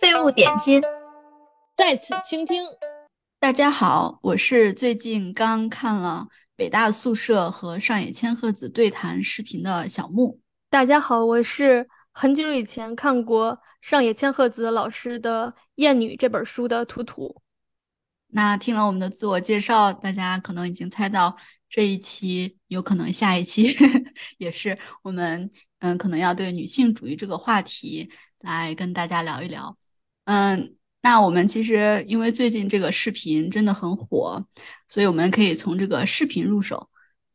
废物点心，在此倾听。大家好，我是最近刚看了北大宿舍和上野千鹤子对谈视频的小木。大家好，我是很久以前看过上野千鹤子老师的《厌女》这本书的图图。那听了我们的自我介绍，大家可能已经猜到这一期有可能下一期 也是我们嗯可能要对女性主义这个话题来跟大家聊一聊。嗯，那我们其实因为最近这个视频真的很火，所以我们可以从这个视频入手。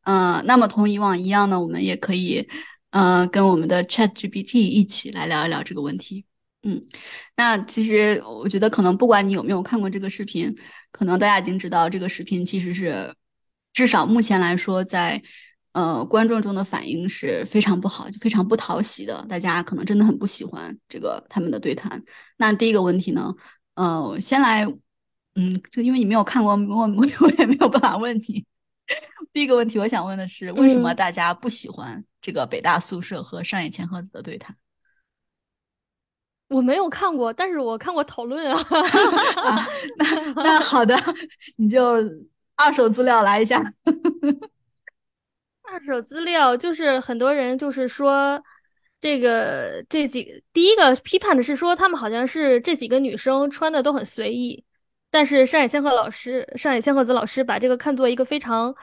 嗯，那么同以往一样呢，我们也可以嗯跟我们的 Chat GPT 一起来聊一聊这个问题。嗯，那其实我觉得可能不管你有没有看过这个视频，可能大家已经知道这个视频其实是至少目前来说，在呃观众中的反应是非常不好，就非常不讨喜的。大家可能真的很不喜欢这个他们的对谈。那第一个问题呢，呃，先来，嗯，就因为你没有看过，我我 我也没有办法问你。第一个问题，我想问的是，为什么大家不喜欢这个北大宿舍和上野千鹤子的对谈？我没有看过，但是我看过讨论啊。那 那好的，你就二手资料来一下。二手资料就是很多人就是说，这个这几第一个批判的是说，他们好像是这几个女生穿的都很随意，但是上野千鹤老师、上野千鹤子老师把这个看作一个非常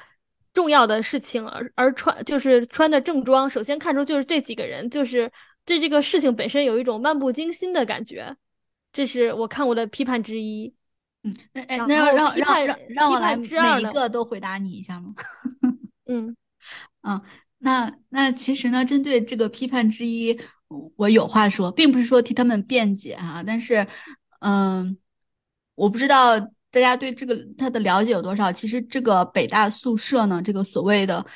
重要的事情，而而穿就是穿的正装，首先看出就是这几个人就是。对这个事情本身有一种漫不经心的感觉，这是我看过的批判之一。嗯，那哎，那让让让让我来每一个都回答你一下吗？嗯嗯，那那其实呢，针对这个批判之一，我有话说，并不是说替他们辩解哈，但是嗯，我不知道大家对这个他的了解有多少。其实这个北大宿舍呢，这个所谓的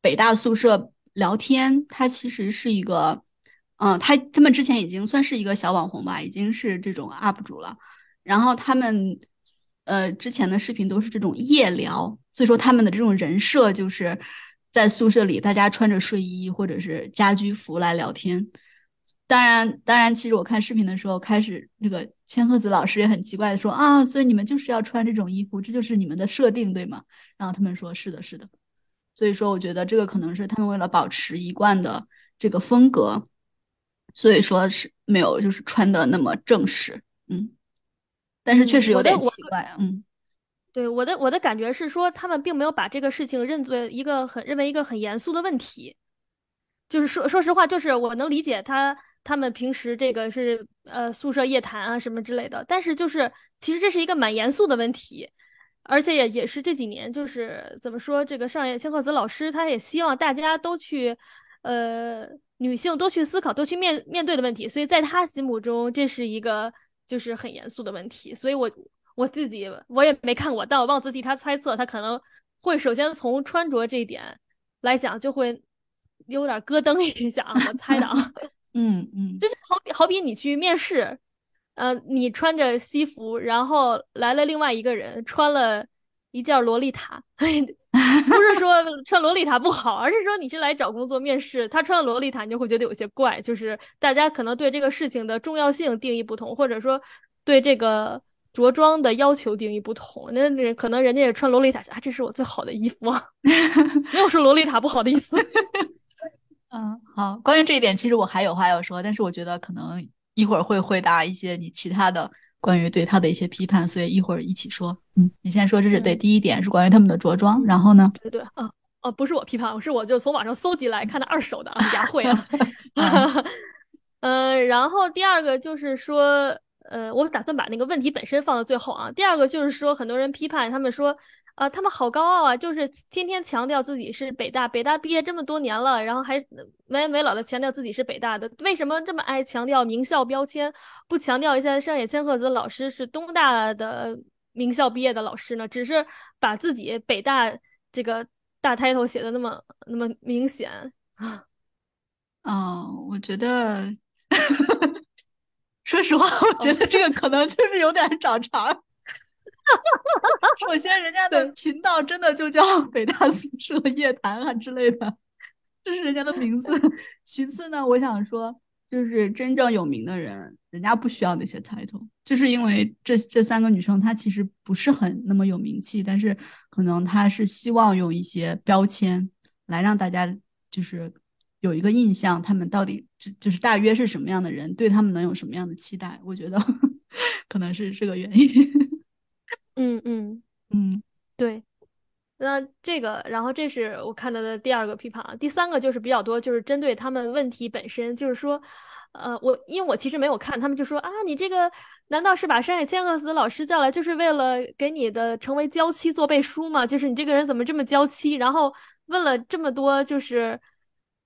北大宿舍聊天，它其实是一个。嗯，他他们之前已经算是一个小网红吧，已经是这种 UP 主了。然后他们，呃，之前的视频都是这种夜聊，所以说他们的这种人设就是在宿舍里大家穿着睡衣或者是家居服来聊天。当然，当然，其实我看视频的时候，开始那个千鹤子老师也很奇怪的说啊，所以你们就是要穿这种衣服，这就是你们的设定对吗？然后他们说是的，是的。所以说，我觉得这个可能是他们为了保持一贯的这个风格。所以说是没有，就是穿的那么正式，嗯，但是确实有点奇怪，嗯，对我的我的感觉是说，他们并没有把这个事情认作一个很认为一个很严肃的问题，就是说说实话，就是我能理解他他们平时这个是呃宿舍夜谈啊什么之类的，但是就是其实这是一个蛮严肃的问题，而且也也是这几年就是怎么说，这个上野千鹤子老师他也希望大家都去呃。女性多去思考、多去面面对的问题，所以在他心目中，这是一个就是很严肃的问题。所以，我我自己我也没看过，但我妄自替他猜测，他可能会首先从穿着这一点来讲，就会有点咯噔一下啊。我猜的啊，嗯嗯，就是好比好比你去面试，呃，你穿着西服，然后来了另外一个人穿了一件洛丽塔。不是说穿洛丽塔不好，而是说你是来找工作面试，他穿了洛丽塔，你就会觉得有些怪。就是大家可能对这个事情的重要性定义不同，或者说对这个着装的要求定义不同。那那可能人家也穿洛丽塔，啊，这是我最好的衣服啊，没有说洛丽塔不好的意思。嗯，好，关于这一点，其实我还有话要说，但是我觉得可能一会儿会回答一些你其他的。关于对他的一些批判，所以一会儿一起说。嗯，你先说，这是对第一点，是关于他们的着装。然后呢？对对啊哦，不是我批判，我是我就从网上搜集来看的二手的啊雅 慧啊。嗯，然后第二个就是说，呃，我打算把那个问题本身放到最后啊。第二个就是说，很多人批判他们说。啊，他们好高傲啊！就是天天强调自己是北大，北大毕业这么多年了，然后还没没老的强调自己是北大的。为什么这么爱强调名校标签，不强调一下上野千鹤子老师是东大的名校毕业的老师呢？只是把自己北大这个大 title 写的那么那么明显啊？我觉得，实话，我觉得这个可能就是有点找茬。首先，人家的频道真的就叫 北大宿舍夜谈啊之类的，这是人家的名字。其次呢，我想说，就是真正有名的人，人家不需要那些 title，就是因为这这三个女生她其实不是很那么有名气，但是可能她是希望用一些标签来让大家就是有一个印象，他们到底就就是大约是什么样的人，对他们能有什么样的期待？我觉得 可能是这个原因。嗯嗯嗯，对。那这个，然后这是我看到的第二个批判啊。第三个就是比较多，就是针对他们问题本身，就是说，呃，我因为我其实没有看，他们就说啊，你这个难道是把山野千鹤子老师叫来，就是为了给你的成为娇妻做背书吗？就是你这个人怎么这么娇妻？然后问了这么多，就是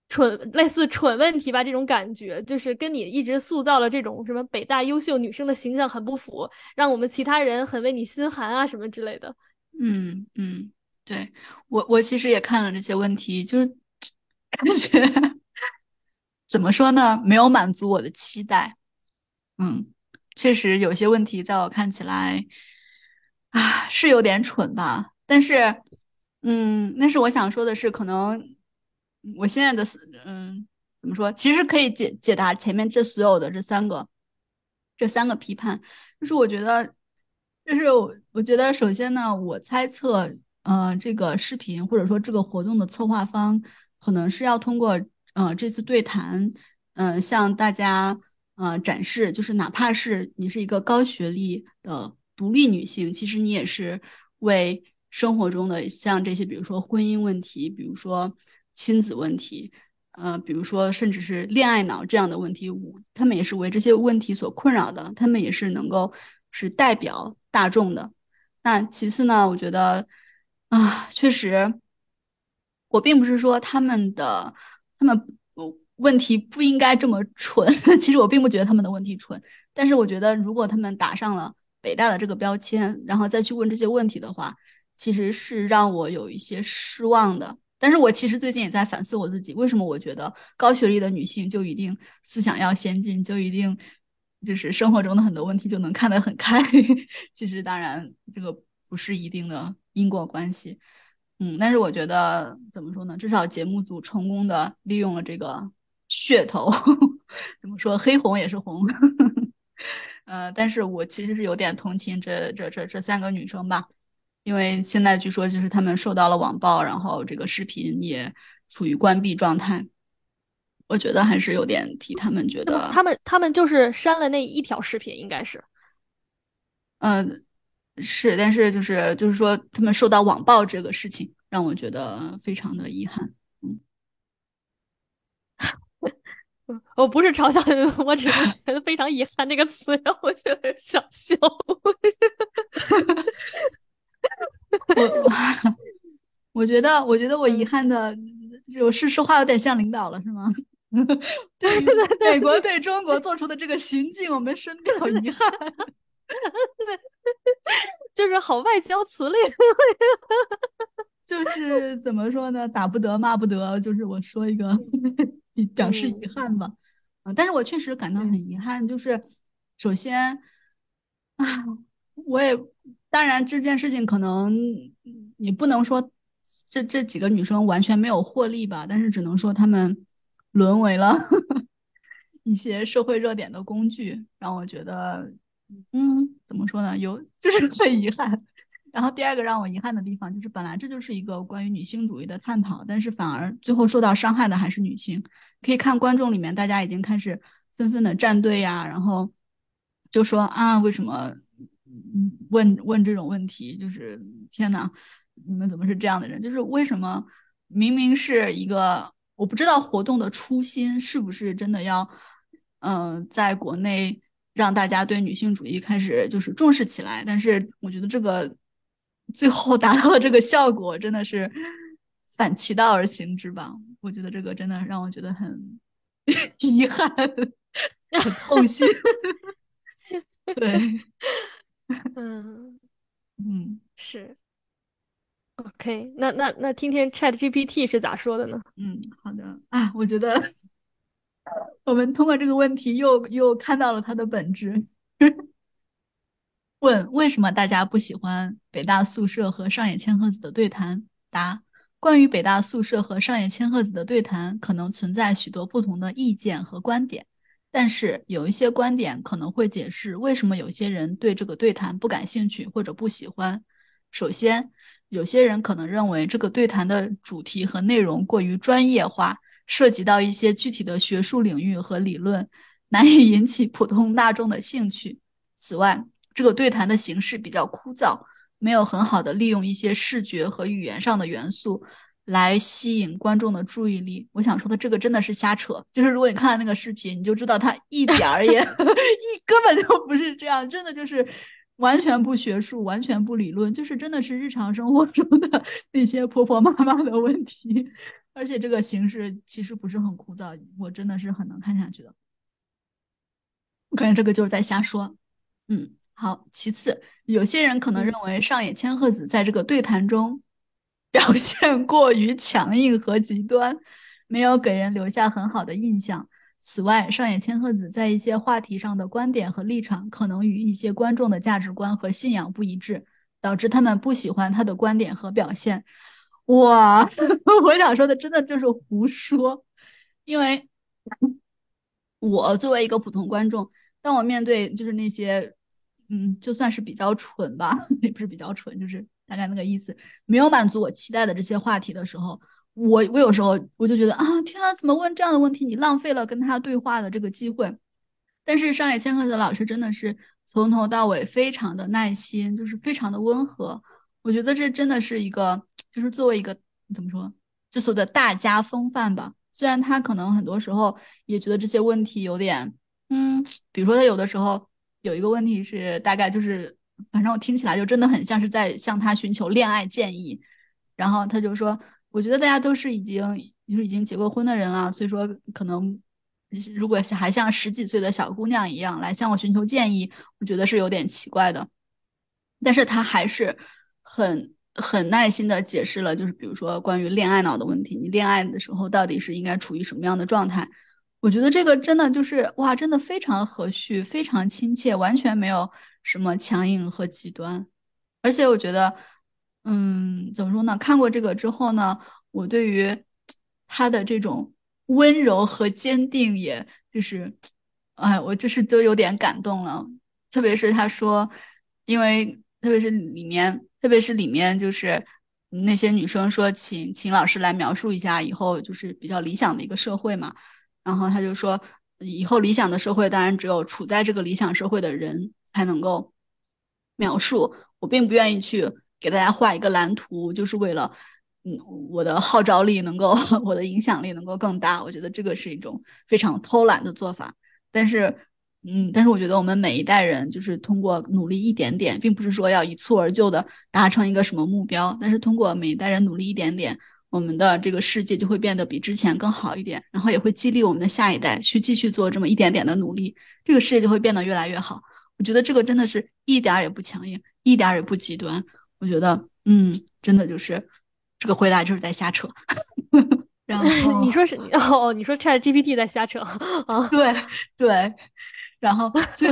蠢类似蠢问题吧，这种感觉，就是跟你一直塑造了这种什么北大优秀女生的形象很不符，让我们其他人很为你心寒啊，什么之类的。嗯嗯。对我，我其实也看了这些问题，就是 感觉怎么说呢，没有满足我的期待。嗯，确实有些问题在我看起来啊是有点蠢吧。但是，嗯，但是我想说的是，可能我现在的嗯怎么说，其实可以解解答前面这所有的这三个这三个批判。就是我觉得，就是我我觉得，首先呢，我猜测。呃，这个视频或者说这个活动的策划方，可能是要通过呃这次对谈，嗯，向大家呃展示，就是哪怕是你是一个高学历的独立女性，其实你也是为生活中的像这些，比如说婚姻问题，比如说亲子问题，呃，比如说甚至是恋爱脑这样的问题，他们也是为这些问题所困扰的，他们也是能够是代表大众的。那其次呢，我觉得。啊，确实，我并不是说他们的他们问题不应该这么蠢。其实我并不觉得他们的问题蠢，但是我觉得如果他们打上了北大的这个标签，然后再去问这些问题的话，其实是让我有一些失望的。但是我其实最近也在反思我自己，为什么我觉得高学历的女性就一定思想要先进，就一定就是生活中的很多问题就能看得很开？其实当然这个不是一定的。因果关系，嗯，但是我觉得怎么说呢？至少节目组成功的利用了这个噱头，怎么说？黑红也是红，呃，但是我其实是有点同情这这这这三个女生吧，因为现在据说就是他们受到了网暴，然后这个视频也处于关闭状态，我觉得还是有点替他们觉得。他们他们就是删了那一条视频，应该是，嗯。是，但是就是就是说，他们受到网暴这个事情，让我觉得非常的遗憾。嗯，我不是嘲笑你，我只是觉得非常遗憾这个词让我觉得想笑。我 我觉得，我觉得我遗憾的，就是说话有点像领导了，是吗？对于美国对中国做出的这个行径，我们深表遗憾。就是好外交辞令，就是怎么说呢？打不得，骂不得，就是我说一个表示遗憾吧。啊，但是我确实感到很遗憾。就是首先啊，我也当然这件事情可能你不能说这这几个女生完全没有获利吧，但是只能说她们沦为了一些社会热点的工具，让我觉得。嗯，怎么说呢？有就是 最遗憾。然后第二个让我遗憾的地方就是，本来这就是一个关于女性主义的探讨，但是反而最后受到伤害的还是女性。可以看观众里面，大家已经开始纷纷的站队呀，然后就说啊，为什么嗯问问这种问题？就是天呐，你们怎么是这样的人？就是为什么明明是一个我不知道活动的初心是不是真的要嗯，在国内。让大家对女性主义开始就是重视起来，但是我觉得这个最后达到的这个效果真的是反其道而行之吧？我觉得这个真的让我觉得很 遗憾，很痛心。对，嗯嗯，是。OK，那那那听听 Chat GPT 是咋说的呢？嗯，好的啊，我觉得。我们通过这个问题又又看到了它的本质。问为什么大家不喜欢北大宿舍和上野千鹤子的对谈？答：关于北大宿舍和上野千鹤子的对谈，可能存在许多不同的意见和观点。但是有一些观点可能会解释为什么有些人对这个对谈不感兴趣或者不喜欢。首先，有些人可能认为这个对谈的主题和内容过于专业化，涉及到一些具体的学术领域和理论，难以引起普通大众的兴趣。此外，这个对谈的形式比较枯燥，没有很好的利用一些视觉和语言上的元素。来吸引观众的注意力。我想说的这个真的是瞎扯，就是如果你看了那个视频，你就知道他一点儿也 一根本就不是这样，真的就是完全不学术，完全不理论，就是真的是日常生活 中的那些婆婆妈妈的问题。而且这个形式其实不是很枯燥，我真的是很能看下去的。我感觉这个就是在瞎说。嗯，好。其次，有些人可能认为上野千鹤子在这个对谈中。表现过于强硬和极端，没有给人留下很好的印象。此外，上野千鹤子在一些话题上的观点和立场可能与一些观众的价值观和信仰不一致，导致他们不喜欢他的观点和表现。哇，我想说的真的就是胡说，因为我作为一个普通观众，当我面对就是那些，嗯，就算是比较蠢吧，也不是比较蠢，就是。大概那个意思，没有满足我期待的这些话题的时候，我我有时候我就觉得啊，天啊，怎么问这样的问题？你浪费了跟他对话的这个机会。但是上野千鹤子老师真的是从头到尾非常的耐心，就是非常的温和。我觉得这真的是一个，就是作为一个怎么说，就所谓的大家风范吧。虽然他可能很多时候也觉得这些问题有点，嗯，比如说他有的时候有一个问题是大概就是。反正我听起来就真的很像是在向他寻求恋爱建议，然后他就说：“我觉得大家都是已经就是已经结过婚的人了，所以说可能如果还像十几岁的小姑娘一样来向我寻求建议，我觉得是有点奇怪的。”但是他还是很很耐心的解释了，就是比如说关于恋爱脑的问题，你恋爱的时候到底是应该处于什么样的状态？我觉得这个真的就是哇，真的非常和煦，非常亲切，完全没有。什么强硬和极端，而且我觉得，嗯，怎么说呢？看过这个之后呢，我对于他的这种温柔和坚定，也就是，哎，我就是都有点感动了。特别是他说，因为特别是里面，特别是里面就是那些女生说，请请老师来描述一下以后就是比较理想的一个社会嘛。然后他就说，以后理想的社会，当然只有处在这个理想社会的人。才能够描述。我并不愿意去给大家画一个蓝图，就是为了，嗯，我的号召力能够，我的影响力能够更大。我觉得这个是一种非常偷懒的做法。但是，嗯，但是我觉得我们每一代人就是通过努力一点点，并不是说要一蹴而就的达成一个什么目标。但是通过每一代人努力一点点，我们的这个世界就会变得比之前更好一点，然后也会激励我们的下一代去继续做这么一点点的努力，这个世界就会变得越来越好。我觉得这个真的是一点儿也不强硬，一点儿也不极端。我觉得，嗯，真的就是这个回答就是在瞎扯。然后你说是哦，你说 Chat GPT 在瞎扯啊？对对。然后最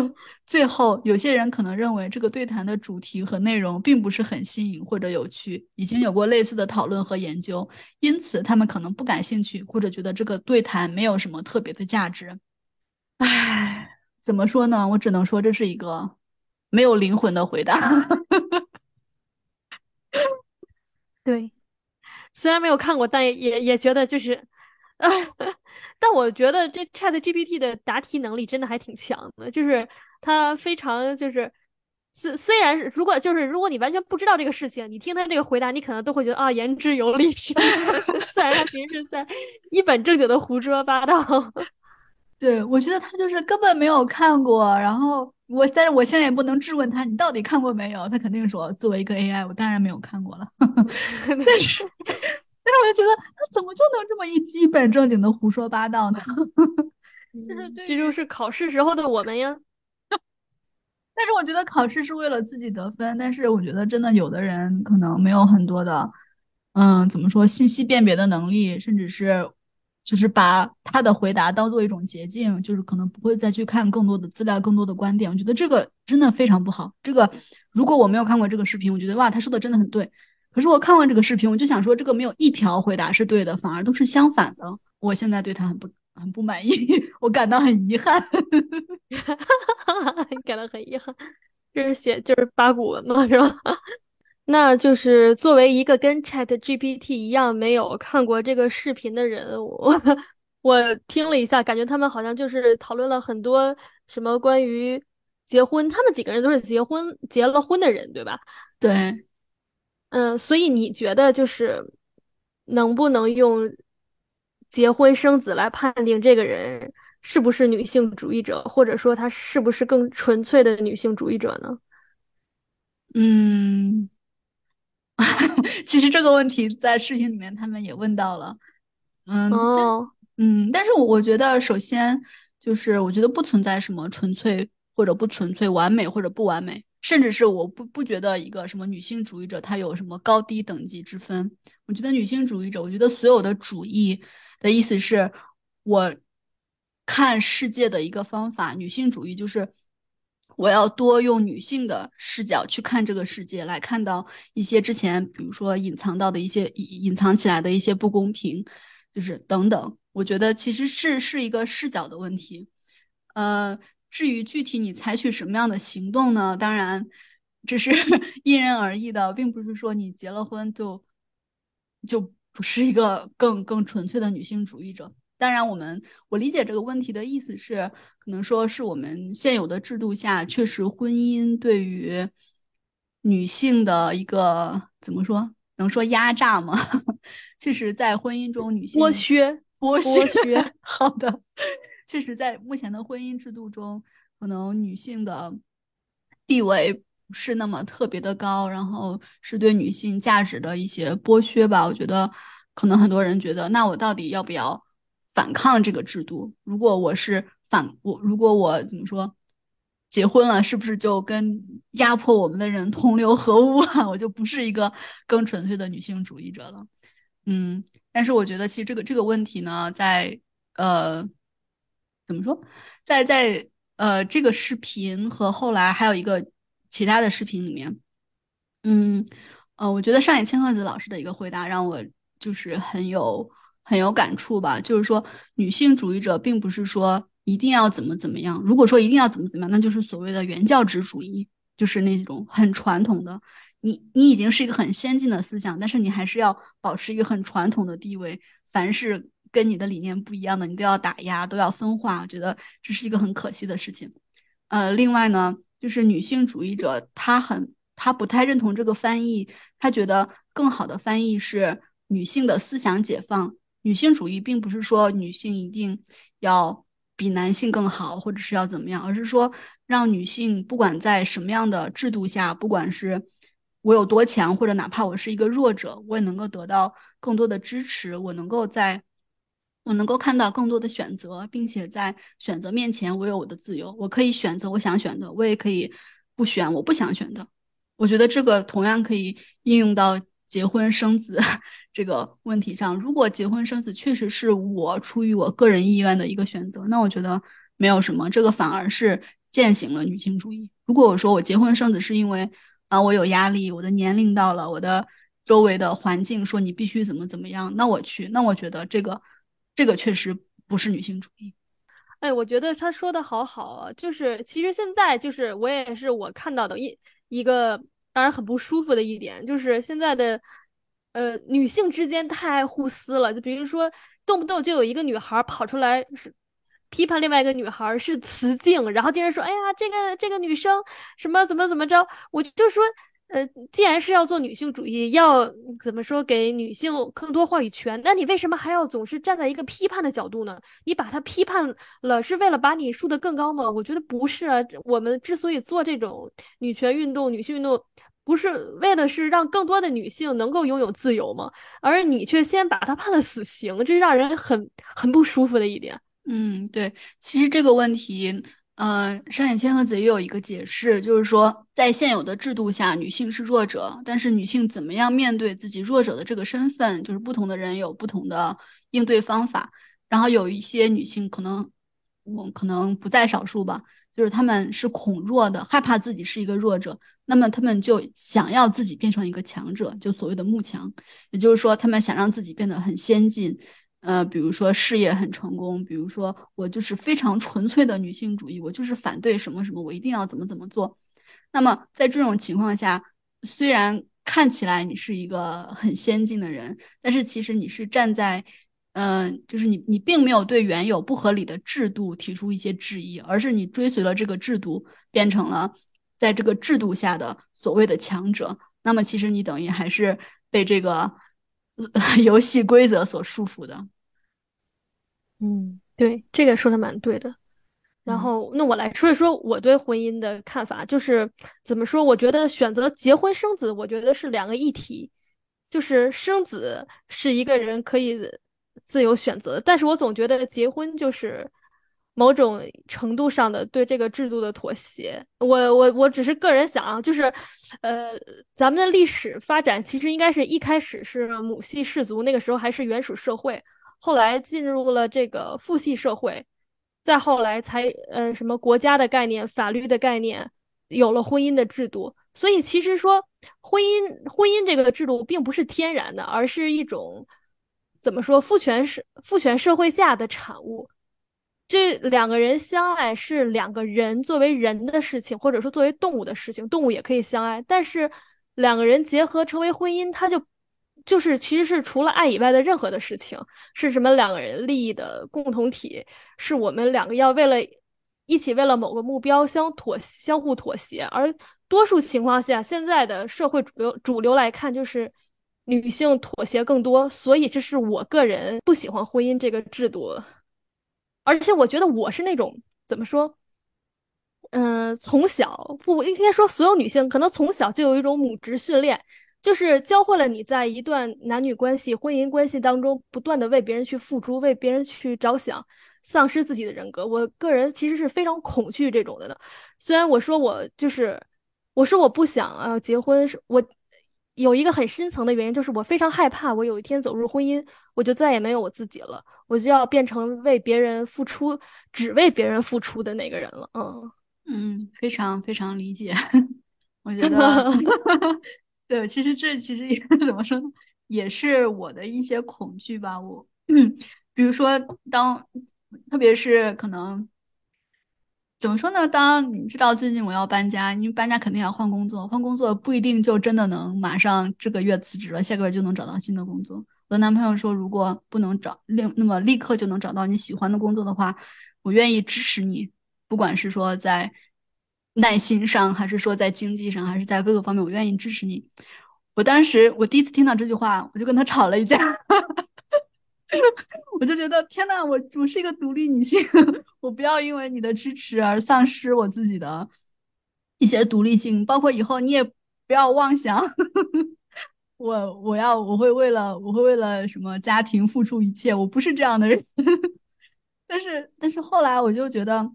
最后，有些人可能认为这个对谈的主题和内容并不是很新颖或者有趣，已经有过类似的讨论和研究，因此他们可能不感兴趣，或者觉得这个对谈没有什么特别的价值。唉。怎么说呢？我只能说这是一个没有灵魂的回答。对，虽然没有看过，但也也觉得就是，但我觉得这 Chat GPT 的答题能力真的还挺强的，就是它非常就是虽虽然如果就是如果你完全不知道这个事情，你听他这个回答，你可能都会觉得啊言之有理，虽然他平时在一本正经的胡说八道。对，我觉得他就是根本没有看过，然后我，但是我现在也不能质问他，你到底看过没有？他肯定说，作为一个 AI，我当然没有看过了。但是，但是我就觉得他怎么就能这么一一本正经的胡说八道呢？就是对这就是考试时候的我们呀。但是我觉得考试是为了自己得分，但是我觉得真的有的人可能没有很多的，嗯，怎么说，信息辨别的能力，甚至是。就是把他的回答当做一种捷径，就是可能不会再去看更多的资料、更多的观点。我觉得这个真的非常不好。这个如果我没有看过这个视频，我觉得哇，他说的真的很对。可是我看完这个视频，我就想说，这个没有一条回答是对的，反而都是相反的。我现在对他很不很不满意。我感到很遗憾。感到很遗憾，这是写就是八股文嘛，是吧？那就是作为一个跟 Chat GPT 一样没有看过这个视频的人，我我听了一下，感觉他们好像就是讨论了很多什么关于结婚，他们几个人都是结婚结了婚的人，对吧？对，嗯，所以你觉得就是能不能用结婚生子来判定这个人是不是女性主义者，或者说他是不是更纯粹的女性主义者呢？嗯。其实这个问题在视频里面他们也问到了，嗯，嗯，但是我觉得首先就是我觉得不存在什么纯粹或者不纯粹、完美或者不完美，甚至是我不不觉得一个什么女性主义者她有什么高低等级之分。我觉得女性主义者，我觉得所有的主义的意思是我看世界的一个方法。女性主义就是。我要多用女性的视角去看这个世界，来看到一些之前，比如说隐藏到的一些隐藏起来的一些不公平，就是等等。我觉得其实是是一个视角的问题。呃，至于具体你采取什么样的行动呢？当然，这是 因人而异的，并不是说你结了婚就就不是一个更更纯粹的女性主义者。当然，我们我理解这个问题的意思是，可能说是我们现有的制度下，确实婚姻对于女性的一个怎么说，能说压榨吗？确实，在婚姻中，女性剥削剥削。好的，确实，在目前的婚姻制度中，可能女性的地位不是那么特别的高，然后是对女性价值的一些剥削吧。我觉得，可能很多人觉得，那我到底要不要？反抗这个制度。如果我是反我，如果我怎么说，结婚了，是不是就跟压迫我们的人同流合污了？我就不是一个更纯粹的女性主义者了。嗯，但是我觉得其实这个这个问题呢，在呃，怎么说，在在呃这个视频和后来还有一个其他的视频里面，嗯呃，我觉得上野千鹤子老师的一个回答让我就是很有。很有感触吧，就是说，女性主义者并不是说一定要怎么怎么样。如果说一定要怎么怎么样，那就是所谓的原教旨主义，就是那种很传统的。你你已经是一个很先进的思想，但是你还是要保持一个很传统的地位。凡是跟你的理念不一样的，你都要打压，都要分化。我觉得这是一个很可惜的事情。呃，另外呢，就是女性主义者，她很她不太认同这个翻译，她觉得更好的翻译是女性的思想解放。女性主义并不是说女性一定要比男性更好，或者是要怎么样，而是说让女性不管在什么样的制度下，不管是我有多强，或者哪怕我是一个弱者，我也能够得到更多的支持，我能够在，我能够看到更多的选择，并且在选择面前，我有我的自由，我可以选择我想选的，我也可以不选我不想选的。我觉得这个同样可以应用到。结婚生子 这个问题上，如果结婚生子确实是我出于我个人意愿的一个选择，那我觉得没有什么，这个反而是践行了女性主义。如果我说我结婚生子是因为啊我有压力，我的年龄到了，我的周围的环境说你必须怎么怎么样，那我去，那我觉得这个这个确实不是女性主义。哎，我觉得他说的好好啊，就是其实现在就是我也是我看到的一一个。让人很不舒服的一点就是现在的，呃，女性之间太爱互撕了。就比如说，动不动就有一个女孩跑出来是批判另外一个女孩是雌竞，然后竟然说：“哎呀，这个这个女生什么怎么怎么着。”我就说。呃，既然是要做女性主义，要怎么说给女性更多话语权，那你为什么还要总是站在一个批判的角度呢？你把它批判了，是为了把你树得更高吗？我觉得不是啊。我们之所以做这种女权运动、女性运动，不是为的是让更多的女性能够拥有自由吗？而你却先把她判了死刑，这是让人很很不舒服的一点。嗯，对，其实这个问题。呃，上野千鹤子也有一个解释，就是说，在现有的制度下，女性是弱者，但是女性怎么样面对自己弱者的这个身份，就是不同的人有不同的应对方法。然后有一些女性可能，我可能不在少数吧，就是她们是恐弱的，害怕自己是一个弱者，那么她们就想要自己变成一个强者，就所谓的慕强，也就是说，她们想让自己变得很先进。呃，比如说事业很成功，比如说我就是非常纯粹的女性主义，我就是反对什么什么，我一定要怎么怎么做。那么在这种情况下，虽然看起来你是一个很先进的人，但是其实你是站在，嗯，就是你你并没有对原有不合理的制度提出一些质疑，而是你追随了这个制度，变成了在这个制度下的所谓的强者。那么其实你等于还是被这个 游戏规则所束缚的。嗯，对，这个说的蛮对的。然后，那我来说一说我对婚姻的看法，就是怎么说？我觉得选择结婚生子，我觉得是两个议题。就是生子是一个人可以自由选择，但是我总觉得结婚就是某种程度上的对这个制度的妥协。我我我只是个人想啊，就是呃，咱们的历史发展其实应该是一开始是母系氏族，那个时候还是原始社会，后来进入了这个父系社会。再后来才，呃，什么国家的概念、法律的概念，有了婚姻的制度。所以其实说婚姻，婚姻这个制度并不是天然的，而是一种怎么说父权社父权社会下的产物。这两个人相爱是两个人作为人的事情，或者说作为动物的事情，动物也可以相爱。但是两个人结合成为婚姻，它就。就是其实是除了爱以外的任何的事情，是什么两个人利益的共同体，是我们两个要为了一起为了某个目标相妥相互妥协。而多数情况下，现在的社会主流主流来看，就是女性妥协更多。所以这是我个人不喜欢婚姻这个制度，而且我觉得我是那种怎么说，嗯，从小不应该说所有女性可能从小就有一种母职训练。就是教会了你在一段男女关系、婚姻关系当中，不断的为别人去付出，为别人去着想，丧失自己的人格。我个人其实是非常恐惧这种的呢。虽然我说我就是，我说我不想啊结婚，是我有一个很深层的原因，就是我非常害怕，我有一天走入婚姻，我就再也没有我自己了，我就要变成为别人付出，只为别人付出的那个人了。嗯嗯，非常非常理解，我觉得。对，其实这其实也 怎么说呢，也是我的一些恐惧吧。我，比如说，当特别是可能怎么说呢？当你知道最近我要搬家，因为搬家肯定要换工作，换工作不一定就真的能马上这个月辞职了，下个月就能找到新的工作。我男朋友说，如果不能找立那么立刻就能找到你喜欢的工作的话，我愿意支持你，不管是说在。耐心上，还是说在经济上，还是在各个方面，我愿意支持你。我当时我第一次听到这句话，我就跟他吵了一架。我就觉得天呐，我我是一个独立女性，我不要因为你的支持而丧失我自己的一些独立性。包括以后你也不要妄想，我我要我会为了我会为了什么家庭付出一切，我不是这样的人。但是但是后来我就觉得，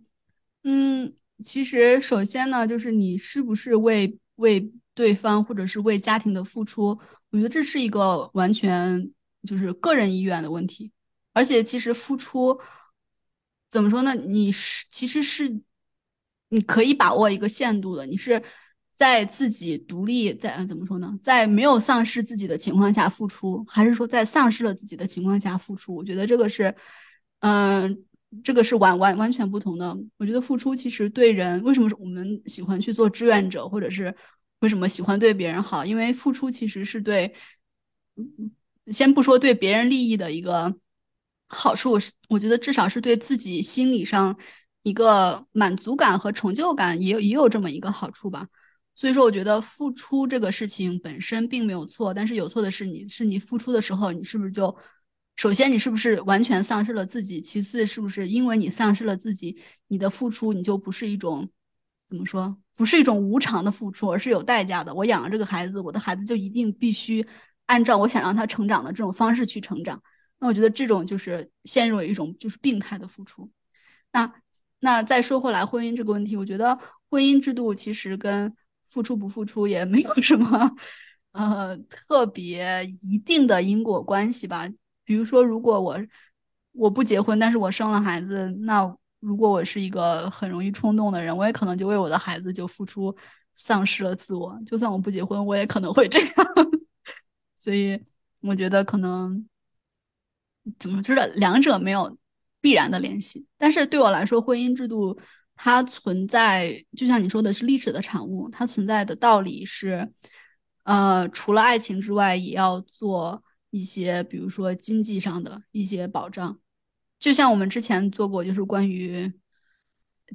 嗯。其实，首先呢，就是你是不是为为对方或者是为家庭的付出，我觉得这是一个完全就是个人意愿的问题。而且，其实付出怎么说呢？你是其实是你可以把握一个限度的，你是在自己独立，在怎么说呢？在没有丧失自己的情况下付出，还是说在丧失了自己的情况下付出？我觉得这个是，嗯。这个是完完完全不同的。我觉得付出其实对人，为什么我们喜欢去做志愿者，或者是为什么喜欢对别人好？因为付出其实是对，先不说对别人利益的一个好处，是我觉得至少是对自己心理上一个满足感和成就感，也有也有这么一个好处吧。所以说，我觉得付出这个事情本身并没有错，但是有错的是你，是你付出的时候，你是不是就？首先，你是不是完全丧失了自己？其次，是不是因为你丧失了自己，你的付出你就不是一种怎么说？不是一种无偿的付出，而是有代价的。我养了这个孩子，我的孩子就一定必须按照我想让他成长的这种方式去成长。那我觉得这种就是陷入一种就是病态的付出。那那再说回来，婚姻这个问题，我觉得婚姻制度其实跟付出不付出也没有什么呃特别一定的因果关系吧。比如说，如果我我不结婚，但是我生了孩子，那如果我是一个很容易冲动的人，我也可能就为我的孩子就付出，丧失了自我。就算我不结婚，我也可能会这样。所以我觉得可能，怎么就是两者没有必然的联系。但是对我来说，婚姻制度它存在，就像你说的是历史的产物，它存在的道理是，呃，除了爱情之外，也要做一些，比如说经济上的一些保障。就像我们之前做过，就是关于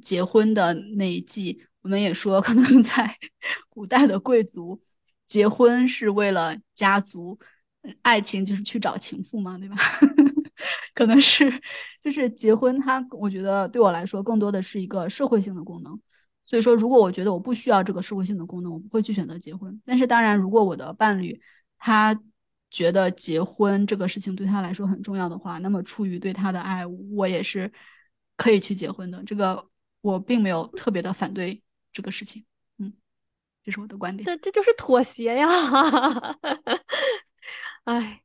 结婚的那一季，我们也说，可能在 古代的贵族，结婚是为了家族，爱情就是去找情妇嘛，对吧？可能是，就是结婚，它我觉得对我来说更多的是一个社会性的功能。所以说，如果我觉得我不需要这个社会性的功能，我不会去选择结婚。但是，当然，如果我的伴侣他觉得结婚这个事情对他来说很重要的话，那么出于对他的爱，我也是可以去结婚的。这个我并没有特别的反对这个事情，这是我的观点。这这就是妥协呀，哎，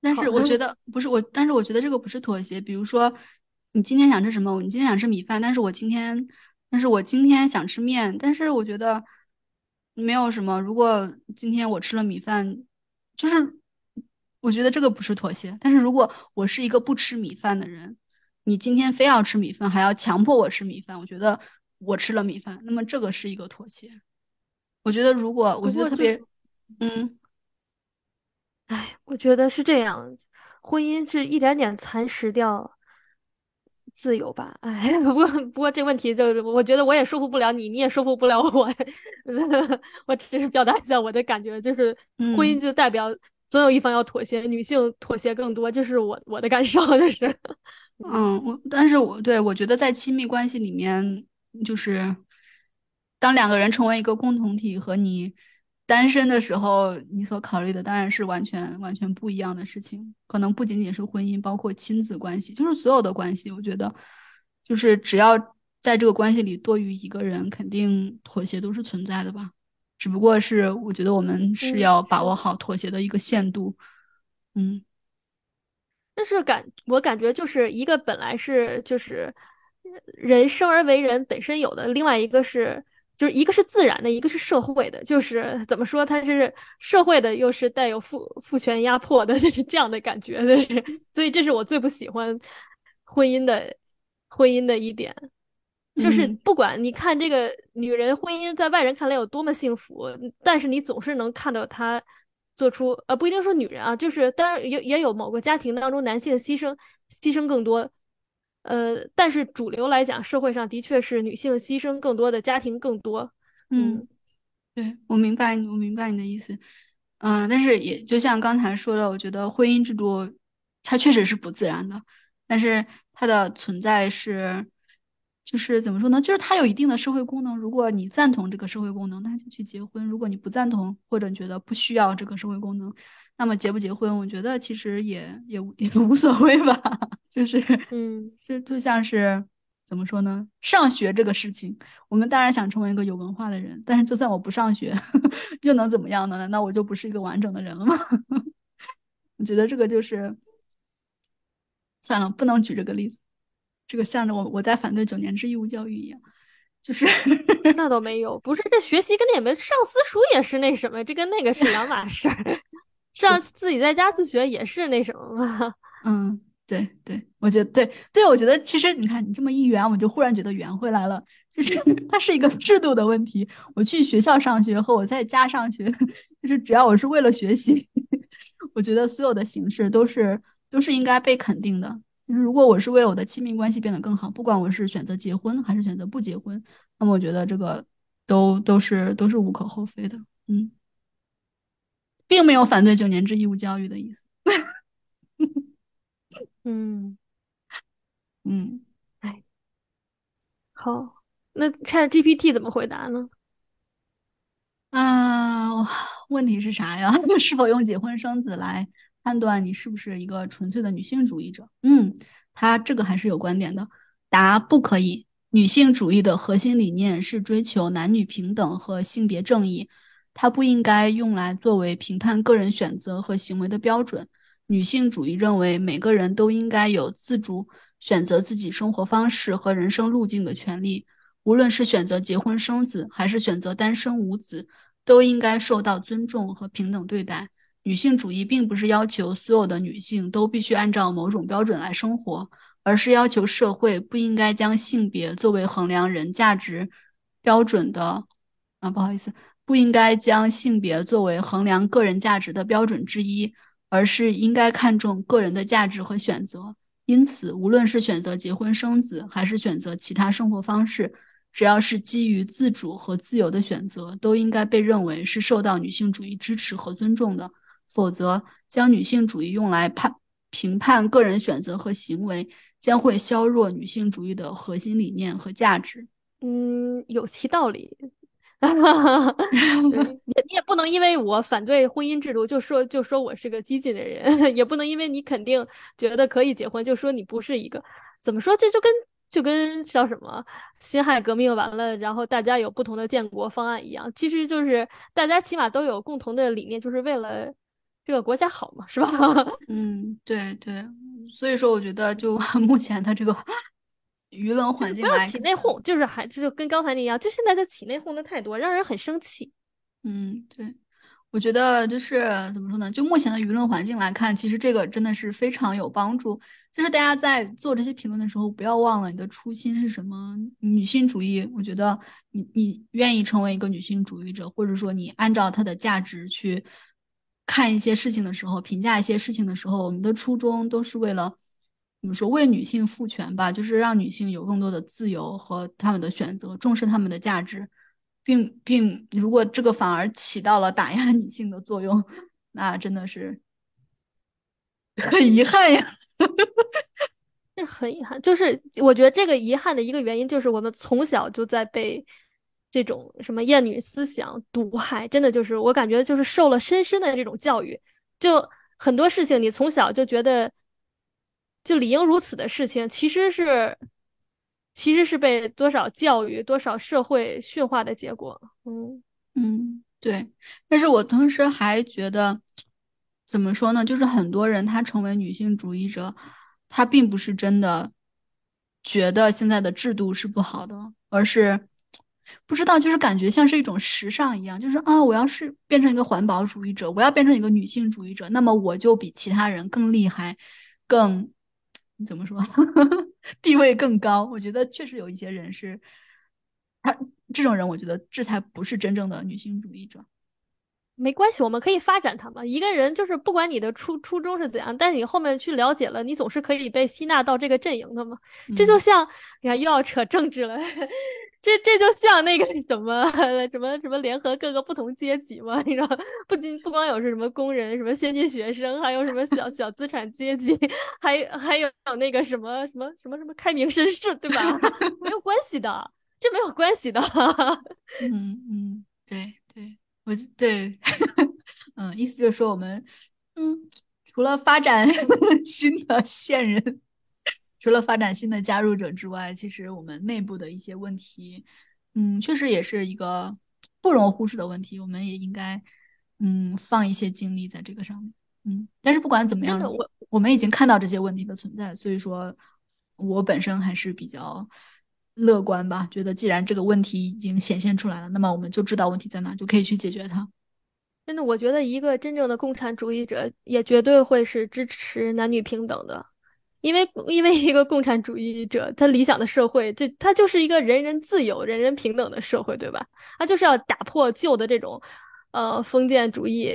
但是我觉得不是我，但是我觉得这个不是妥协。比如说，你今天想吃什么？你今天想吃米饭，但是我今天，但是我今天想吃面，但是我觉得没有什么。如果今天我吃了米饭，就是。我觉得这个不是妥协，但是如果我是一个不吃米饭的人，你今天非要吃米饭，还要强迫我吃米饭，我觉得我吃了米饭，那么这个是一个妥协。我觉得如果我觉得特别，嗯，哎，我觉得是这样，婚姻是一点点蚕食掉自由吧。哎，不过不过这问题就是我觉得我也说服不了你，你也说服不了我。我只是表达一下我的感觉，就是婚姻就代表。总有一方要妥协，女性妥协更多，这是我我的感受，就是，嗯，我，但是我对我觉得在亲密关系里面，就是当两个人成为一个共同体和你单身的时候，你所考虑的当然是完全完全不一样的事情，可能不仅仅是婚姻，包括亲子关系，就是所有的关系，我觉得就是只要在这个关系里多于一个人，肯定妥协都是存在的吧。只不过是我觉得我们是要把握好妥协的一个限度，嗯，但是感我感觉就是一个本来是就是人生而为人本身有的，另外一个是就是一个是自然的，一个是社会的，就是怎么说它是社会的，又是带有父父权压迫的，就是这样的感觉，就是所以这是我最不喜欢婚姻的婚姻的一点。就是不管你看这个女人婚姻在外人看来有多么幸福，但是你总是能看到她做出呃不一定说女人啊，就是当然也也有某个家庭当中男性牺牲牺牲更多，呃，但是主流来讲社会上的确是女性牺牲更多的家庭更多。嗯，对我明白，我明白你的意思。嗯，但是也就像刚才说的，我觉得婚姻制度它确实是不自然的，但是它的存在是。就是怎么说呢？就是它有一定的社会功能。如果你赞同这个社会功能，那就去结婚；如果你不赞同，或者觉得不需要这个社会功能，那么结不结婚，我觉得其实也也 也无所谓吧。就是，嗯，就就像是怎么说呢？上学这个事情，我们当然想成为一个有文化的人，但是就算我不上学，又能怎么样呢？难道我就不是一个完整的人了吗？我觉得这个就是算了，不能举这个例子。这个像着我我在反对九年制义务教育一样，就是那倒没有，不是这学习跟那也没上私塾也是那什么，这跟那个是两码事儿。上自己在家自学也是那什么吗？嗯，对对，我觉得对对，我觉得其实你看你这么一圆，我就忽然觉得圆回来了，就是 它是一个制度的问题。我去学校上学和我在家上学，就是只要我是为了学习，我觉得所有的形式都是都是应该被肯定的。如果我是为了我的亲密关系变得更好，不管我是选择结婚还是选择不结婚，那么我觉得这个都都是都是无可厚非的。嗯，并没有反对九年制义务教育的意思。嗯嗯，哎，好，那 Chat GPT 怎么回答呢？嗯，问题是啥呀？是否用结婚生子来？判断你是不是一个纯粹的女性主义者？嗯，他这个还是有观点的。答：不可以。女性主义的核心理念是追求男女平等和性别正义，它不应该用来作为评判个人选择和行为的标准。女性主义认为每个人都应该有自主选择自己生活方式和人生路径的权利，无论是选择结婚生子还是选择单身无子，都应该受到尊重和平等对待。女性主义并不是要求所有的女性都必须按照某种标准来生活，而是要求社会不应该将性别作为衡量人价值标准的啊，不好意思，不应该将性别作为衡量个人价值的标准之一，而是应该看重个人的价值和选择。因此，无论是选择结婚生子，还是选择其他生活方式，只要是基于自主和自由的选择，都应该被认为是受到女性主义支持和尊重的。否则，将女性主义用来判评判个人选择和行为，将会削弱女性主义的核心理念和价值。嗯，有其道理。也你也不能因为我反对婚姻制度就说就说我是个激进的人，也不能因为你肯定觉得可以结婚就说你不是一个怎么说这就跟就跟叫什么辛亥革命完了，然后大家有不同的建国方案一样，其实就是大家起码都有共同的理念，就是为了这个国家好嘛，是吧？嗯，对对，所以说我觉得就目前的这个。舆论环境不要起内讧，就是还就跟刚才那样，就现在在起内讧的太多，让人很生气。嗯，对，我觉得就是怎么说呢？就目前的舆论环境来看，其实这个真的是非常有帮助。就是大家在做这些评论的时候，不要忘了你的初心是什么。女性主义，我觉得你你愿意成为一个女性主义者，或者说你按照它的价值去看一些事情的时候，评价一些事情的时候，我们的初衷都是为了。怎么说为女性赋权吧，就是让女性有更多的自由和她们的选择，重视她们的价值，并并如果这个反而起到了打压 女性的作用，那真的是 很遗憾呀。这很遗憾，就是我觉得这个遗憾的一个原因就是我们从小就在被这种什么厌女思想毒害，真的就是我感觉就是受了深深的这种教育，就很多事情你从小就觉得。就理应如此的事情，其实是，其实是被多少教育、多少社会驯化的结果。嗯嗯，对。但是我同时还觉得，怎么说呢？就是很多人他成为女性主义者，他并不是真的觉得现在的制度是不好的，而是不知道，就是感觉像是一种时尚一样，就是啊，我要是变成一个环保主义者，我要变成一个女性主义者，那么我就比其他人更厉害，更。怎么说？地位更高？我觉得确实有一些人是，他这种人，我觉得这才不是真正的女性主义者。没关系，我们可以发展他嘛。一个人就是不管你的初初衷是怎样，但是你后面去了解了，你总是可以被吸纳到这个阵营的嘛。这就像你看，又要扯政治了。这这就像那个什么什么什么联合各个不同阶级嘛，你知道，不仅不光有是什么工人、什么先进学生，还有什么小小资产阶级，还还有那个什么什么什么什么开明绅士，对吧？没有关系的，这没有关系的。嗯 嗯，对对，我对，嗯，意思就是说我们，嗯，除了发展新的线人。除了发展新的加入者之外，其实我们内部的一些问题，嗯，确实也是一个不容忽视的问题。我们也应该，嗯，放一些精力在这个上面，嗯。但是不管怎么样，我我们已经看到这些问题的存在，所以说，我本身还是比较乐观吧。觉得既然这个问题已经显现出来了，那么我们就知道问题在哪，就可以去解决它。真的，我觉得一个真正的共产主义者也绝对会是支持男女平等的。因为因为一个共产主义者，他理想的社会，这他就是一个人人自由、人人平等的社会，对吧？他就是要打破旧的这种，呃，封建主义，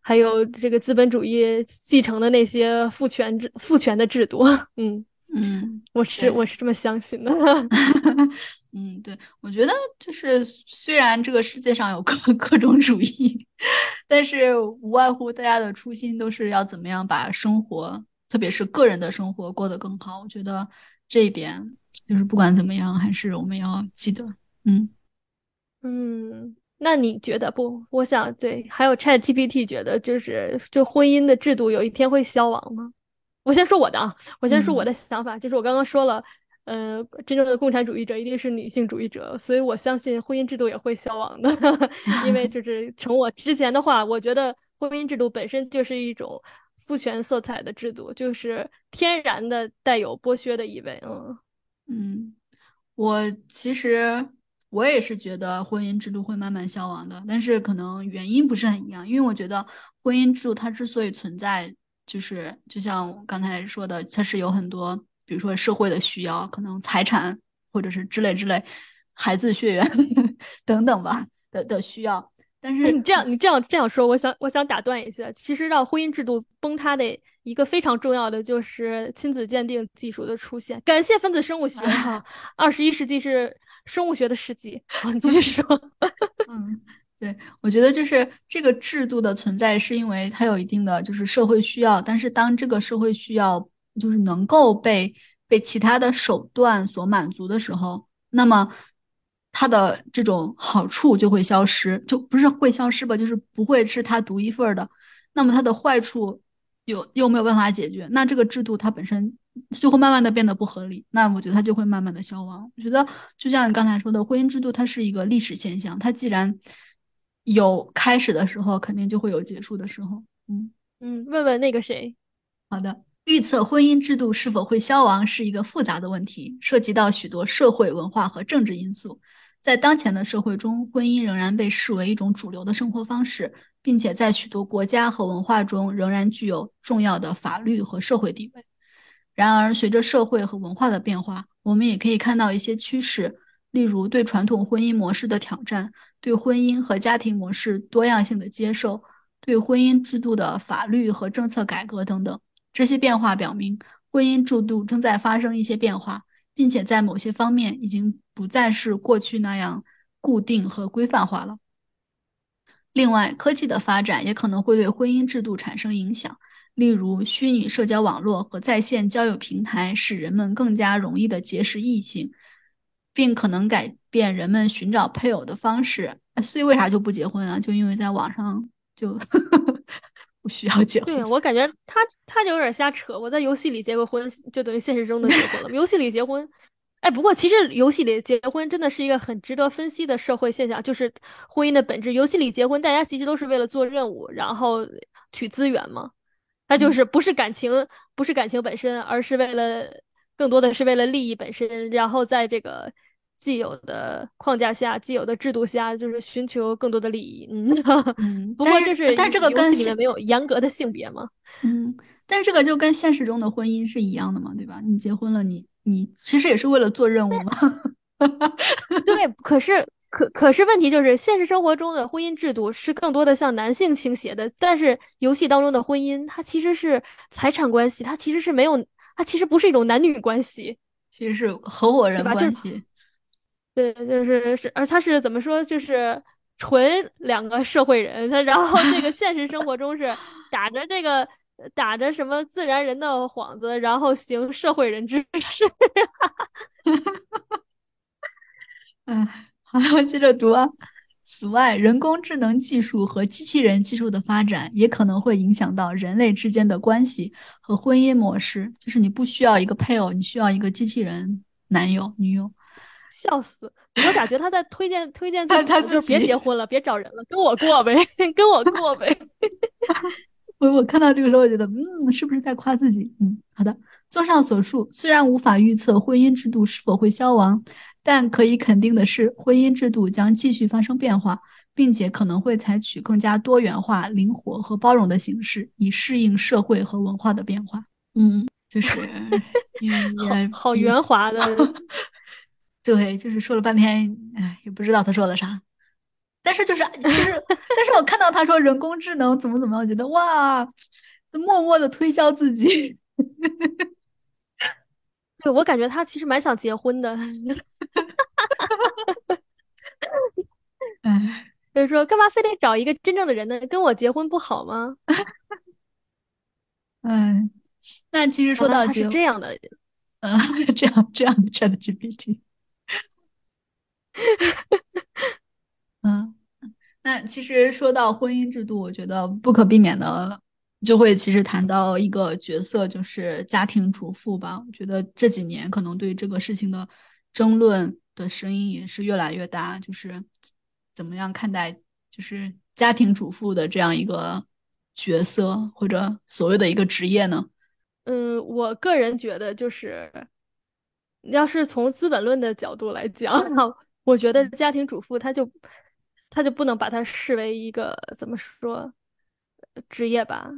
还有这个资本主义继承的那些父权制、父权的制度。嗯嗯，我是我是这么相信的。嗯，对，我觉得就是虽然这个世界上有各各种主义，但是无外乎大家的初心都是要怎么样把生活。特别是个人的生活过得更好，我觉得这一点就是不管怎么样，还是我们要记得。嗯嗯，那你觉得不？我想对，还有 Chat GPT 觉得就是就婚姻的制度有一天会消亡吗？我先说我的啊，我先说我的想法，就是我刚刚说了，呃，真正的共产主义者一定是女性主义者，所以我相信婚姻制度也会消亡的，因为 就是从我之前的话，我觉得婚姻制度本身就是一种。父权色彩的制度就是天然的带有剥削的意味。嗯嗯，我其实我也是觉得婚姻制度会慢慢消亡的，但是可能原因不是很一样。因为我觉得婚姻制度它之所以存在，就是就像我刚才说的，它是有很多，比如说社会的需要，可能财产或者是之类之类，孩子血缘 等等吧的的需要。但是你这样你这样这样说，我想我想打断一下，其实让婚姻制度崩塌的一个非常重要的就是亲子鉴定技术的出现。感谢分子生物学 哈，二十一世纪是生物学的世纪。你继续说。嗯，对，我觉得就是这个制度的存在是因为它有一定的就是社会需要，但是当这个社会需要就是能够被被其他的手段所满足的时候，那么。它的这种好处就会消失，就不是会消失吧，就是不会是它独一份的。那么它的坏处有又没有办法解决，那这个制度它本身就会慢慢的变得不合理。那我觉得它就会慢慢的消亡。我觉得就像你刚才说的，婚姻制度它是一个历史现象，它既然有开始的时候，肯定就会有结束的时候。嗯嗯，问问那个谁，好的。预测婚姻制度是否会消亡是一个复杂的问题，涉及到许多社会、文化和政治因素。在当前的社会中，婚姻仍然被视为一种主流的生活方式，并且在许多国家和文化中仍然具有重要的法律和社会地位。然而，随着社会和文化的变化，我们也可以看到一些趋势，例如对传统婚姻模式的挑战，对婚姻和家庭模式多样性的接受，对婚姻制度的法律和政策改革等等。这些变化表明，婚姻制度正在发生一些变化，并且在某些方面已经不再是过去那样固定和规范化了。另外，科技的发展也可能会对婚姻制度产生影响，例如，虚拟社交网络和在线交友平台使人们更加容易地结识异性，并可能改变人们寻找配偶的方式。所以，为啥就不结婚啊？就因为在网上就。不需要结婚，对我感觉他他就有点瞎扯。我在游戏里结过婚，就等于现实中的结婚了。游戏里结婚，哎，不过其实游戏里结婚真的是一个很值得分析的社会现象，就是婚姻的本质。游戏里结婚，大家其实都是为了做任务，然后取资源嘛。他就是不是感情，不是感情本身，而是为了更多的是为了利益本身，然后在这个。既有的框架下，既有的制度下，就是寻求更多的利益。嗯 嗯，不过就是，但这个跟里面没有严格的性别嘛。嗯，但这个就跟现实中的婚姻是一样的嘛，对吧？你结婚了，你你其实也是为了做任务嘛。对，可是可可是问题就是，现实生活中的婚姻制度是更多的向男性倾斜的，但是游戏当中的婚姻，它其实是财产关系，它其实是没有，它其实不是一种男女关系，其实是合伙人关系。对，就是是，而他是怎么说？就是纯两个社会人，他然后这个现实生活中是打着这个打着什么自然人的幌子，然后行社会人之事。嗯，好，接着读啊。此外，人工智能技术和机器人技术的发展也可能会影响到人类之间的关系和婚姻模式。就是你不需要一个配偶，你需要一个机器人男友、女友。笑死！我感觉他在推荐推荐自己，就别结婚了，别找人了，跟我过呗，跟我过呗。我我看到这个时候，我觉得，嗯，是不是在夸自己？嗯，好的。综上所述，虽然无法预测婚姻制度是否会消亡，但可以肯定的是，婚姻制度将继续发生变化，并且可能会采取更加多元化、灵活和包容的形式，以适应社会和文化的变化。嗯，就是 好好圆滑的。对，就是说了半天，哎，也不知道他说了啥。但是就是，就是，但是我看到他说人工智能怎么怎么样，我觉得哇，默默的推销自己。对我感觉他其实蛮想结婚的。哎，就是说，干嘛非得找一个真正的人呢？跟我结婚不好吗？嗯，那其实说到他是这样的，嗯，这样这样的 ChatGPT。嗯，那其实说到婚姻制度，我觉得不可避免的就会其实谈到一个角色，就是家庭主妇吧。我觉得这几年可能对这个事情的争论的声音也是越来越大，就是怎么样看待就是家庭主妇的这样一个角色或者所谓的一个职业呢？嗯，我个人觉得就是，要是从《资本论》的角度来讲。我觉得家庭主妇她就她就不能把它视为一个怎么说职业吧？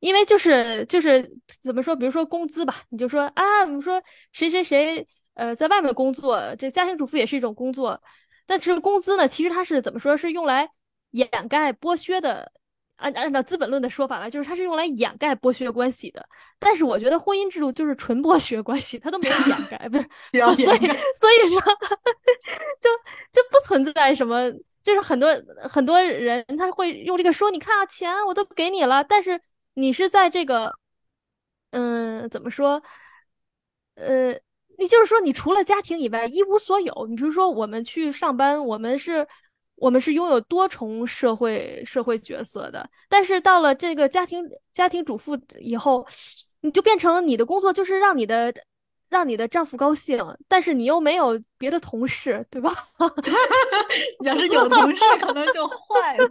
因为就是就是怎么说，比如说工资吧，你就说啊，我们说谁谁谁呃在外面工作，这家庭主妇也是一种工作，但是工资呢，其实它是怎么说，是用来掩盖剥削的。按按照《资本论》的说法来，就是它是用来掩盖剥削关系的。但是我觉得婚姻制度就是纯剥削关系，它都没有掩 盖，不是？所以所以说，就就不存在什么，就是很多很多人他会用这个说，你看啊，钱我都给你了，但是你是在这个，嗯，怎么说？呃，你就是说，你除了家庭以外一无所有。你比如说，我们去上班，我们是。我们是拥有多重社会社会角色的，但是到了这个家庭家庭主妇以后，你就变成你的工作就是让你的让你的丈夫高兴，但是你又没有别的同事，对吧？你要是有同事，可能就坏了。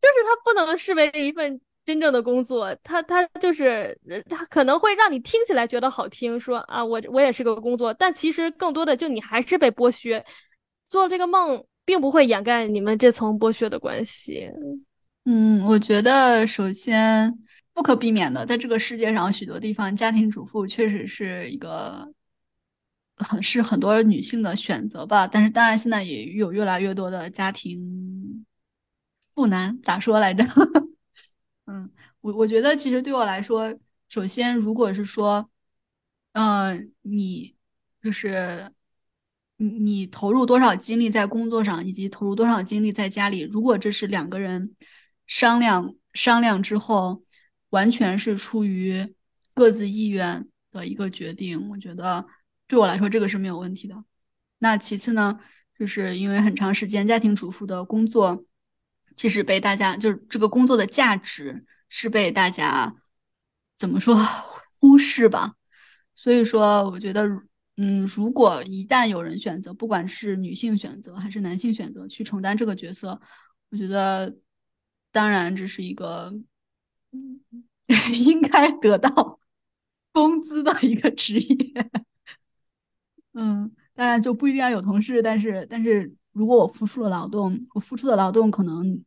就是他不能视为一份真正的工作，他他就是他可能会让你听起来觉得好听，说啊我我也是个工作，但其实更多的就你还是被剥削，做这个梦。并不会掩盖你们这层剥削的关系。嗯，我觉得首先不可避免的，在这个世界上许多地方，家庭主妇确实是一个很是很多女性的选择吧。但是当然，现在也有越来越多的家庭妇男，咋说来着？嗯，我我觉得其实对我来说，首先如果是说，嗯，你就是。你你投入多少精力在工作上，以及投入多少精力在家里？如果这是两个人商量商量之后，完全是出于各自意愿的一个决定，我觉得对我来说这个是没有问题的。那其次呢，就是因为很长时间家庭主妇的工作，其实被大家就是这个工作的价值是被大家怎么说忽视吧？所以说，我觉得。嗯，如果一旦有人选择，不管是女性选择还是男性选择去承担这个角色，我觉得当然这是一个 应该得到工资的一个职业。嗯，当然就不一定要有同事，但是但是如果我付出了劳动，我付出的劳动可能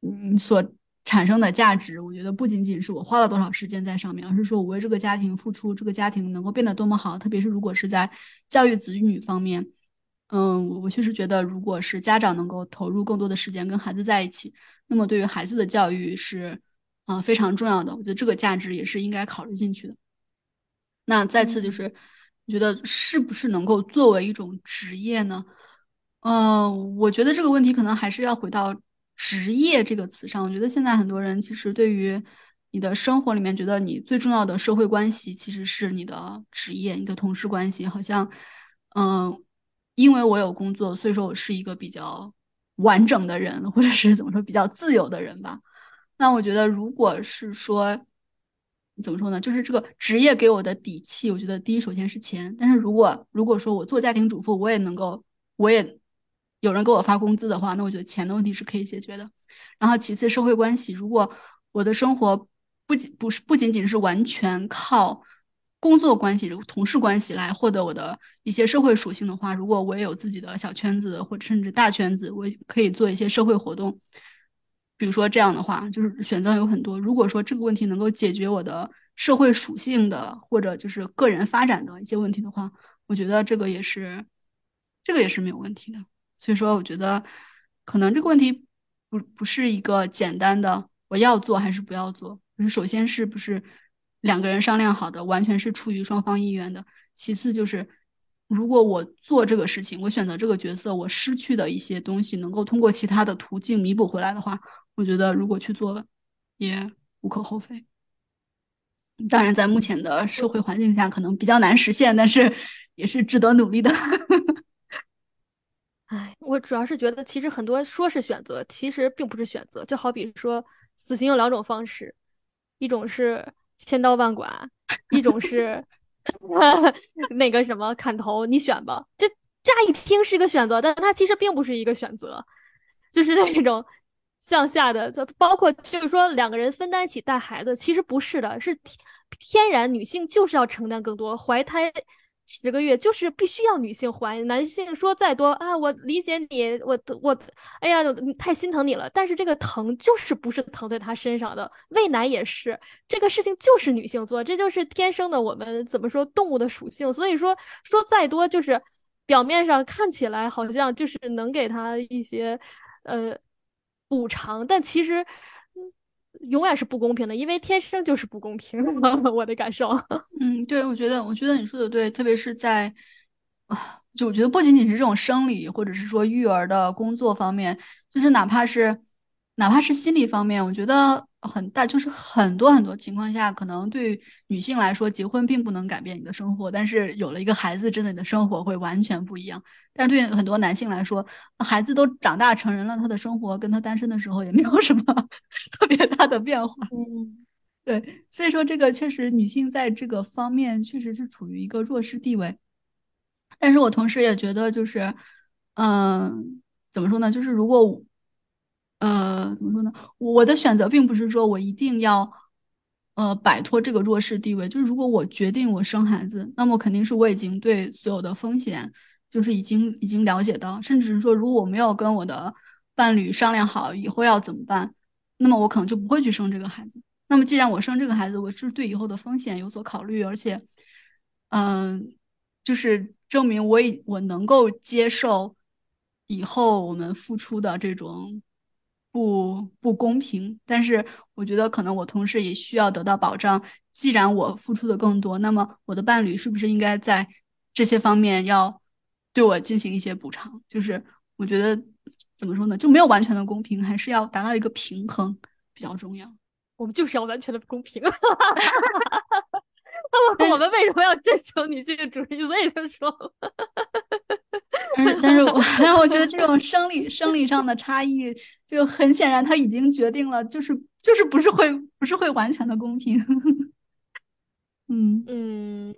嗯所。产生的价值，我觉得不仅仅是我花了多少时间在上面，而是说我为这个家庭付出，这个家庭能够变得多么好。特别是如果是在教育子女方面，嗯，我确实觉得，如果是家长能够投入更多的时间跟孩子在一起，那么对于孩子的教育是嗯非常重要的。我觉得这个价值也是应该考虑进去的。那再次就是，你觉得是不是能够作为一种职业呢？嗯，我觉得这个问题可能还是要回到。职业这个词上，我觉得现在很多人其实对于你的生活里面，觉得你最重要的社会关系其实是你的职业、你的同事关系。好像，嗯，因为我有工作，所以说我是一个比较完整的人，或者是怎么说比较自由的人吧。那我觉得，如果是说怎么说呢，就是这个职业给我的底气，我觉得第一首先是钱。但是如果如果说我做家庭主妇，我也能够，我也。有人给我发工资的话，那我觉得钱的问题是可以解决的。然后其次，社会关系，如果我的生活不仅不是不仅仅是完全靠工作关系、同事关系来获得我的一些社会属性的话，如果我也有自己的小圈子或者甚至大圈子，我可以做一些社会活动。比如说这样的话，就是选择有很多。如果说这个问题能够解决我的社会属性的或者就是个人发展的一些问题的话，我觉得这个也是这个也是没有问题的。所以说，我觉得可能这个问题不不是一个简单的我要做还是不要做，就是首先是不是两个人商量好的，完全是出于双方意愿的。其次就是，如果我做这个事情，我选择这个角色，我失去的一些东西能够通过其他的途径弥补回来的话，我觉得如果去做也无可厚非。当然，在目前的社会环境下，可能比较难实现，但是也是值得努力的。哎，我主要是觉得，其实很多说是选择，其实并不是选择。就好比说，死刑有两种方式，一种是千刀万剐，一种是 那个什么砍头，你选吧。这乍一听是个选择，但它其实并不是一个选择，就是那种向下的，就包括就是说两个人分担起带孩子，其实不是的，是天然女性就是要承担更多，怀胎。十个月就是必须要女性怀，男性说再多啊，我理解你，我我，哎呀，太心疼你了。但是这个疼就是不是疼在他身上的，喂奶也是这个事情就是女性做，这就是天生的我们怎么说动物的属性。所以说说再多就是表面上看起来好像就是能给他一些呃补偿，但其实。永远是不公平的，因为天生就是不公平。我的感受。嗯，对，我觉得，我觉得你说的对，特别是在啊，就我觉得不仅仅是这种生理，或者是说育儿的工作方面，就是哪怕是哪怕是心理方面，我觉得。很大，就是很多很多情况下，可能对女性来说，结婚并不能改变你的生活，但是有了一个孩子，真的你的生活会完全不一样。但是对很多男性来说，孩子都长大成人了，他的生活跟他单身的时候也没有什么 特别大的变化。嗯，对，所以说这个确实女性在这个方面确实是处于一个弱势地位。但是我同时也觉得，就是，嗯，怎么说呢？就是如果。呃，怎么说呢？我的选择并不是说我一定要，呃，摆脱这个弱势地位。就是如果我决定我生孩子，那么肯定是我已经对所有的风险，就是已经已经了解到，甚至是说，如果我没有跟我的伴侣商量好以后要怎么办，那么我可能就不会去生这个孩子。那么既然我生这个孩子，我是对以后的风险有所考虑，而且，嗯，就是证明我已我能够接受以后我们付出的这种。不不公平，但是我觉得可能我同时也需要得到保障。既然我付出的更多，那么我的伴侣是不是应该在这些方面要对我进行一些补偿？就是我觉得怎么说呢，就没有完全的公平，还是要达到一个平衡比较重要。我们就是要完全的公平。那么我们为什么要追求女性主义？所以就说。但是，但是我，但是我觉得这种生理生理上的差异，就很显然，他已经决定了，就是就是不是会不是会完全的公平。嗯嗯，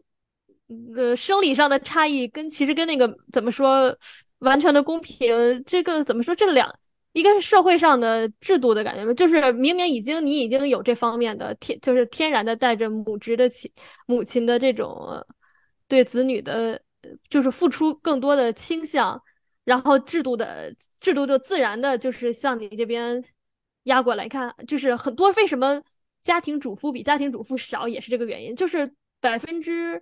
呃，生理上的差异跟其实跟那个怎么说完全的公平，这个怎么说？这两一个是社会上的制度的感觉吧，就是明明已经你已经有这方面的天，就是天然的带着母职的亲母亲的这种对子女的。就是付出更多的倾向，然后制度的制度就自然的，就是向你这边压过来。你看，就是很多为什么家庭主妇比家庭主妇少，也是这个原因。就是百分之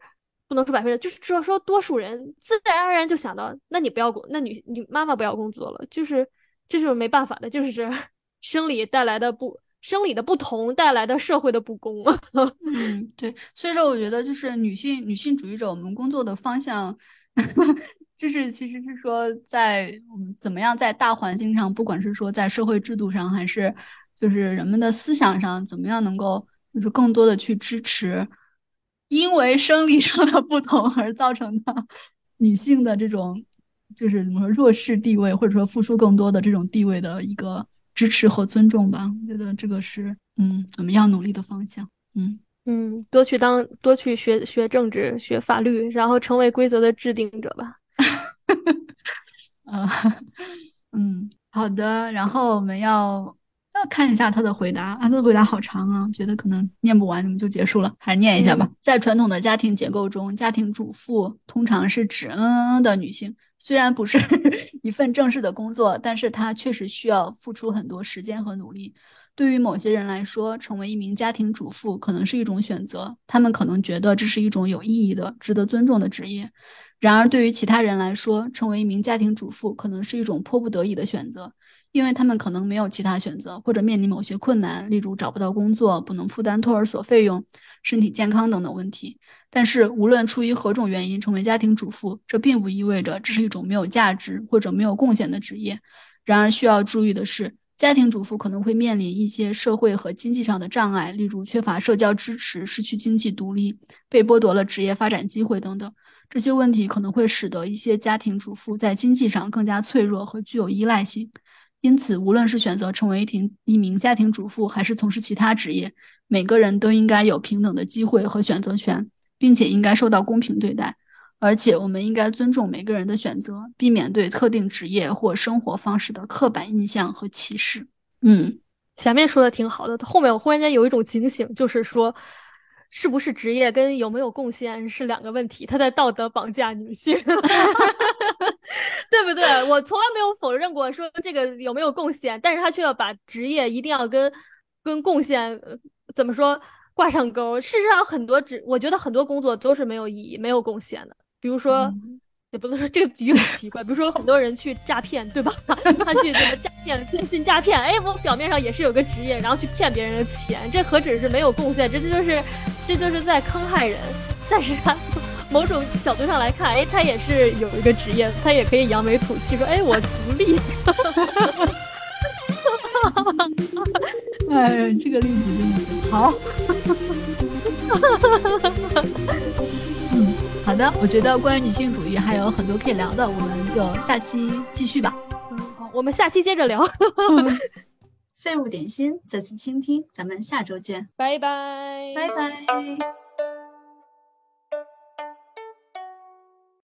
不能说百分之，就是说说多数人自然而然就想到，那你不要工，那女女妈妈不要工作了，就是这就是没办法的，就是 生理带来的不。生理的不同带来的社会的不公。嗯，对，所以说我觉得就是女性女性主义者，我们工作的方向，就是其实是说在我们怎么样在大环境上，不管是说在社会制度上，还是就是人们的思想上，怎么样能够就是更多的去支持，因为生理上的不同而造成的女性的这种就是怎么说弱势地位，或者说付出更多的这种地位的一个。支持和尊重吧，我觉得这个是嗯我们要努力的方向。嗯嗯，多去当多去学学政治、学法律，然后成为规则的制定者吧。嗯 嗯，好的。然后我们要要看一下他的回答，他的回答好长啊，觉得可能念不完，你们就结束了，还是念一下吧。在传统的家庭结构中，家庭主妇通常是指嗯嗯嗯的女性。虽然不是一份正式的工作，但是她确实需要付出很多时间和努力。对于某些人来说，成为一名家庭主妇可能是一种选择，他们可能觉得这是一种有意义的、值得尊重的职业。然而，对于其他人来说，成为一名家庭主妇可能是一种迫不得已的选择，因为他们可能没有其他选择，或者面临某些困难，例如找不到工作、不能负担托儿所费用。身体健康等等问题，但是无论出于何种原因成为家庭主妇，这并不意味着这是一种没有价值或者没有贡献的职业。然而需要注意的是，家庭主妇可能会面临一些社会和经济上的障碍，例如缺乏社交支持、失去经济独立、被剥夺了职业发展机会等等。这些问题可能会使得一些家庭主妇在经济上更加脆弱和具有依赖性。因此，无论是选择成为一庭一名家庭主妇，还是从事其他职业，每个人都应该有平等的机会和选择权，并且应该受到公平对待。而且，我们应该尊重每个人的选择，避免对特定职业或生活方式的刻板印象和歧视。嗯，前面说的挺好的，后面我忽然间有一种警醒，就是说，是不是职业跟有没有贡献是两个问题，他在道德绑架女性，对不对？我从来没有否认过说这个有没有贡献，但是他却要把职业一定要跟跟贡献呃怎么说挂上钩。事实上，很多职，我觉得很多工作都是没有意义、没有贡献的，比如说。嗯也不能说这个比喻很奇怪，比如说很多人去诈骗，对吧？他去怎么诈骗、电信诈骗？哎，我表面上也是有个职业，然后去骗别人的钱，这何止是没有贡献，这就是这就是在坑害人。但是他从某种角度上来看，哎，他也是有一个职业，他也可以扬眉吐气说，哎，我独立。哎，这个例子真的是好。嗯，好的，我觉得关于女性主义还有很多可以聊的，我们就下期继续吧。嗯，好，我们下期接着聊。废物点心，再次倾听，咱们下周见，拜拜，拜拜。